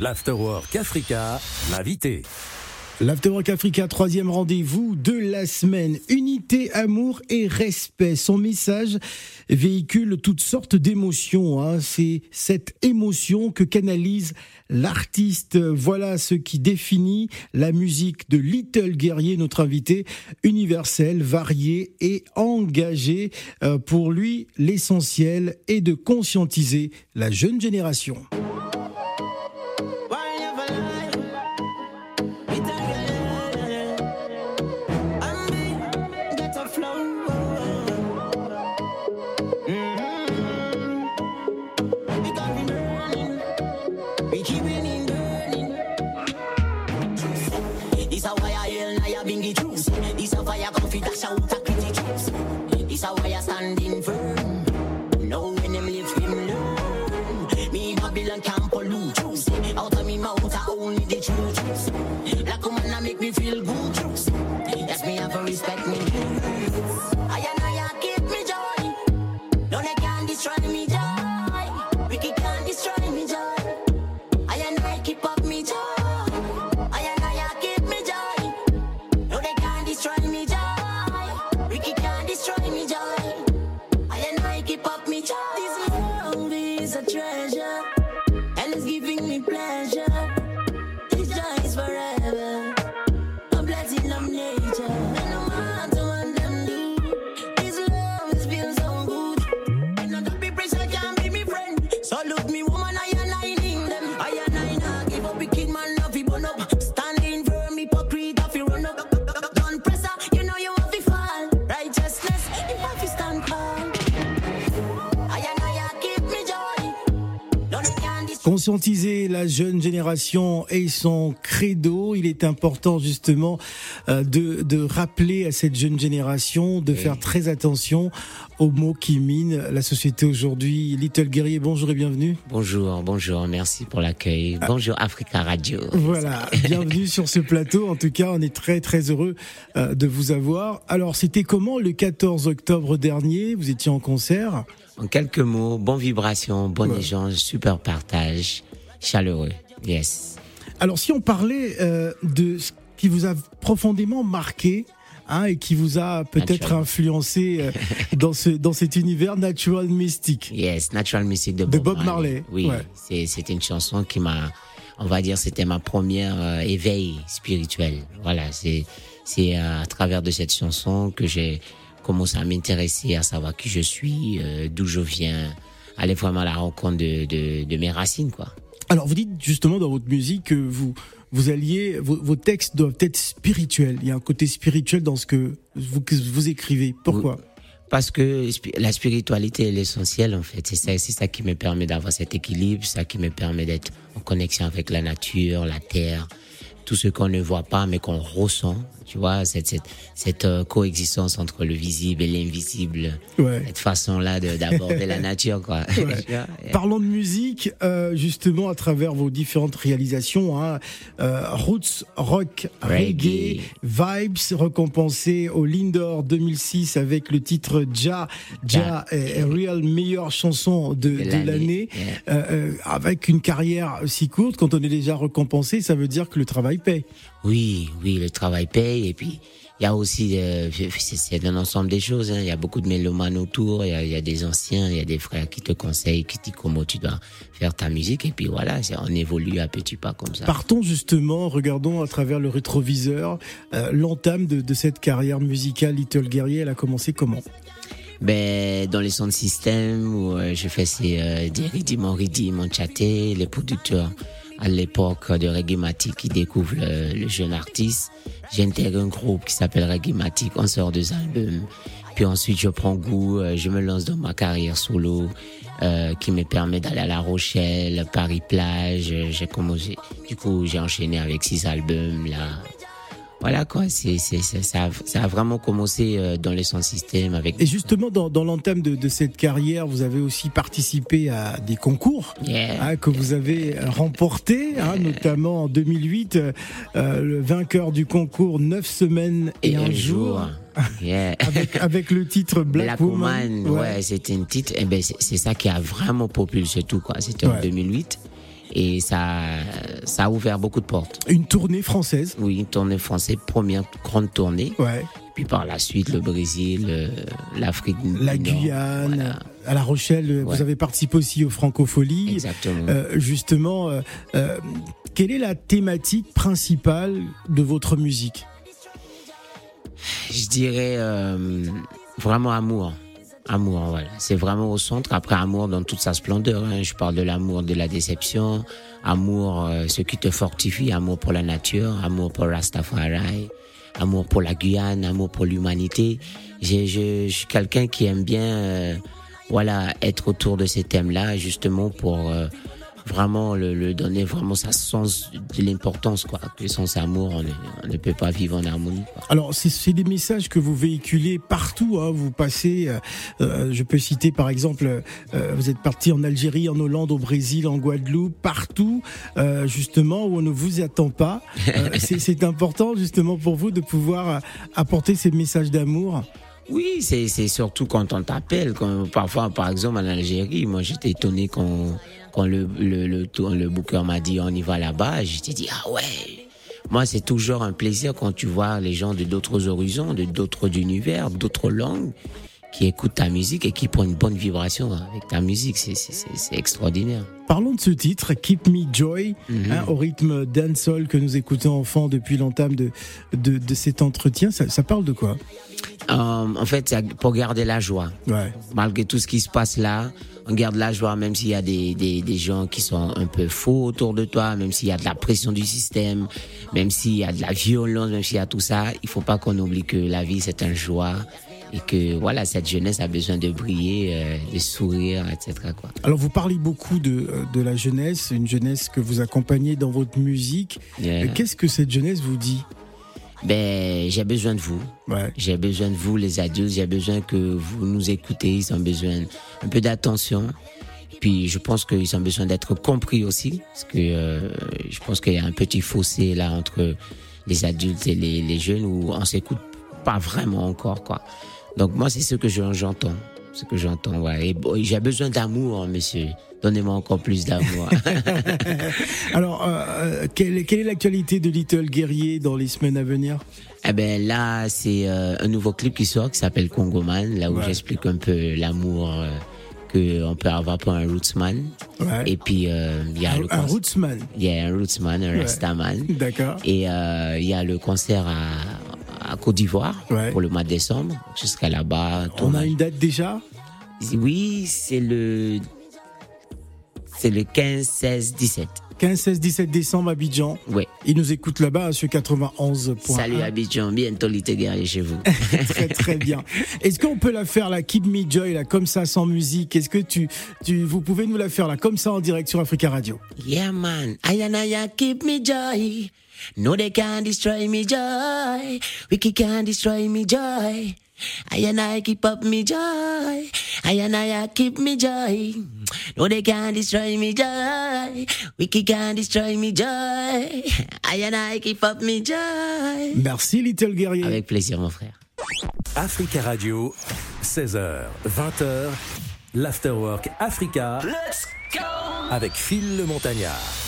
L'Afterwork Africa, l'invité. L'Afterwork Africa, troisième rendez-vous de la semaine. Unité, amour et respect. Son message véhicule toutes sortes d'émotions. Hein. C'est cette émotion que canalise l'artiste. Voilà ce qui définit la musique de Little Guerrier, notre invité universel, varié et engagé. Euh, pour lui, l'essentiel est de conscientiser la jeune génération. I bring the truth. This a fire come fi dash out a gritty truth. This a why standing firm. No, when them live him learn. Me Babylon can't pollute truth. Out of me mouth I only the truth. Like a man make me feel good truth. Yes me have to respect me. Can't destroy me, joy. Conscientiser la jeune génération et son credo, il est important justement euh, de, de rappeler à cette jeune génération de faire très attention aux mots qui minent la société aujourd'hui. Little Guerrier, bonjour et bienvenue. Bonjour, bonjour, merci pour l'accueil. Ah. Bonjour Africa Radio. Voilà, bienvenue sur ce plateau. En tout cas, on est très très heureux euh, de vous avoir. Alors, c'était comment le 14 octobre dernier? Vous étiez en concert? En quelques mots, bonne vibration, bon échange, super partage, chaleureux. Yes. Alors, si on parlait euh, de ce qui vous a profondément marqué, hein, et qui vous a peut-être influencé euh, dans ce dans cet univers Natural Mystic. Yes, Natural Mystic de Bob, Marley. Oui, c'est c'était une chanson qui m'a, on va dire, c'était ma première euh, éveil spirituel. Voilà, c'est c'est à travers de cette chanson que j'ai commence à m'intéresser, à savoir qui je suis, euh, d'où je viens, aller vraiment à la rencontre de, de, de, mes racines, quoi. Alors, vous dites justement dans votre musique que vous, vous alliez, vos, vos, textes doivent être spirituels. Il y a un côté spirituel dans ce que vous, que vous écrivez. Pourquoi? Parce que la spiritualité est l'essentiel, en fait. C'est ça, c'est ça qui me permet d'avoir cet équilibre, ça qui me permet d'être en connexion avec la nature, la terre, tout ce qu'on ne voit pas mais qu'on ressent, tu vois, cette, cette, cette euh, coexistence entre le visible et l'invisible, cette façon-là d'aborder la nature, quoi. Parlons de musique, euh, justement, à travers vos différentes réalisations, hein, euh, roots, rock, reggae, vibes, récompensé au Lindor 2006 avec le titre Ja, Ja, ja. Real meilleure chanson de, de l'année, avec une carrière si courte, quand on est déjà récompensé, ça veut dire que le travail paye. Oui, oui, le travail paye. Et puis, il y a aussi, euh, c'est un ensemble des choses. Hein. Il y a beaucoup de mélomanes autour. Il y, a, des anciens, il y a des frères qui te conseillent, qui disent comment tu dois faire ta musique. Et puis voilà, on évolue à petits pas comme ça. Partons justement, regardons à travers le rétroviseur euh, l'entame de, de cette carrière musicale. Little Guerrier, elle a commencé comment? Ben dans les sons système où euh, je fais ces euh, des rythmes en rythme, les producteurs à l'époque de Reggae qui découvre le, jeune artiste. J'intègre un groupe qui s'appelle Reggae on sort deux albums. Puis ensuite, je prends goût, euh, je me lance dans ma carrière solo, euh, qui me permet d'aller à La Rochelle, Paris-Plage. J'ai commencé, du coup, j'ai enchaîné avec six albums, là, voilà quoi, c'est, c'est, ça, a, ça a vraiment commencé euh, dans les son système avec. Et justement, dans, dans l'entame de, de, cette carrière, vous avez aussi participé à des concours hein, que vous avez remportés, hein, notamment en 2008, euh, le vainqueur du concours 9 semaines et, un, jour. Yeah. avec, avec, le titre Black, Woman. ouais, c'était un titre. Et eh ben c'est ça qui a vraiment propulsé tout quoi. C'était en 2008. Et ça, ça a ouvert beaucoup de portes. Une tournée française? Oui, une tournée française, première grande tournée. Ouais. Puis par la suite, le Brésil, euh, l'Afrique du La Nord, Guyane, voilà. à La Rochelle, Ouais. vous avez participé aussi aux Francopholies. Exactement. Euh, justement, euh, euh, quelle est la thématique principale de votre musique? Je dirais euh, vraiment amour. Amour, voilà. C'est vraiment au centre. Après, amour dans toute sa splendeur. hein. Je parle de l'amour de la déception, amour, euh, ce qui te fortifie, amour pour la nature, amour pour Rastafari, amour pour la Guyane, amour pour l'humanité. Je, je, je suis quelqu'un qui aime bien, euh, voilà, être autour de ces thèmes-là, justement pour euh, vraiment le, le donner vraiment sa sens de l'importance, quoi. Que sans amour, on ne, on ne peut pas vivre en harmonie. Quoi. Alors, c'est- c'est des messages que vous véhiculez partout. Hein. Vous passez, euh, euh, je peux citer par exemple, euh, vous êtes parti en Algérie, en Hollande, au Brésil, en Guadeloupe, partout, euh, justement où on ne vous attend pas. Euh, c'est important justement pour vous de pouvoir euh, apporter ces messages d'amour. Oui, c'est c'est surtout quand on t'appelle. Quand parfois, par exemple, en Algérie, moi j'étais étonné quand quand le le le, le booker m'a dit on y va là-bas. J'étais dit ah ouais. Moi, c'est toujours un plaisir quand tu vois les gens de d'autres horizons, de d'autres univers, d'autres langues, qui écoutent ta musique et qui prennent une bonne vibration avec ta musique. C'est c'est c'est- c'est extraordinaire. Parlons de ce titre, Keep Me Joy, hein, au rythme dancehall que nous écoutons enfants depuis l'entame de, de, de cet entretien. Ça, ça parle de quoi? En fait, c'est pour garder la joie. Ouais. malgré tout ce qui se passe là, on garde la joie, même s'il y a des, des, des gens qui sont un peu faux autour de toi, même s'il y a de la pression du système, même s'il y a de la violence, même s'il y a tout ça, il faut pas qu'on oublie que la vie c'est un joie et que voilà cette jeunesse a besoin de briller, euh, de sourire, etc. Quoi. Alors vous parlez beaucoup de, euh, de la jeunesse, une jeunesse que vous accompagnez dans votre musique. Yeah. Euh, Qu'est-ce que cette jeunesse vous dit? Ben j'ai besoin de vous. Ouais. J'ai besoin de vous, les adultes. J'ai besoin que vous nous écoutez. Ils ont besoin un peu d'attention. Puis je pense qu'ils ont besoin d'être compris aussi, parce que euh, je pense qu'il y a un petit fossé là entre les adultes et les, les jeunes où on s'écoute pas vraiment encore quoi. Donc moi c'est ce que je- j'entends, ce que j'entends. Ouais. J'ai besoin d'amour, monsieur. Donnez-moi encore plus d'amour. Alors, euh, euh, quelle, quelle est l'actualité de Little Guerrier dans les semaines à venir? Eh ben là, c'est euh, un nouveau clip qui sort qui s'appelle Congoman, là où Ouais. j'explique un peu l'amour euh, que on peut avoir pour un rootsman. Ouais. Et puis euh, il y a un, le un rootsman, il y a un rootsman, un Ouais. rastaman. d'accord. Et euh, il y a le concert à Côte d'Ivoire Ouais. pour le mois de décembre, jusqu'à là-bas. On a une date déjà? Oui, c'est le c'est le 15, 16, 17. 15, 16, 17 décembre Abidjan. Ouais. Ils nous écoutent là-bas sur 91. Salut Abidjan, bientôt l'été guerrier chez vous. très très bien. Est-ce qu'on peut la faire là, Keep Me Joy là, comme ça sans musique? Est-ce que tu, tu, vous pouvez nous la faire là, comme ça en direct sur Africa Radio? Yeah, man. I keep me joy. No, they can't destroy me joy. Wiki can't destroy me joy. I and I keep up me joy. I and I keep me joy. No, they can't destroy me joy. Wiki can't destroy me joy. I and I keep up me joy. Merci Little Guerrier. Avec plaisir, mon frère. Africa Radio, 16h, 20h, l'Afterwork Africa. Avec Phil le Montagnard.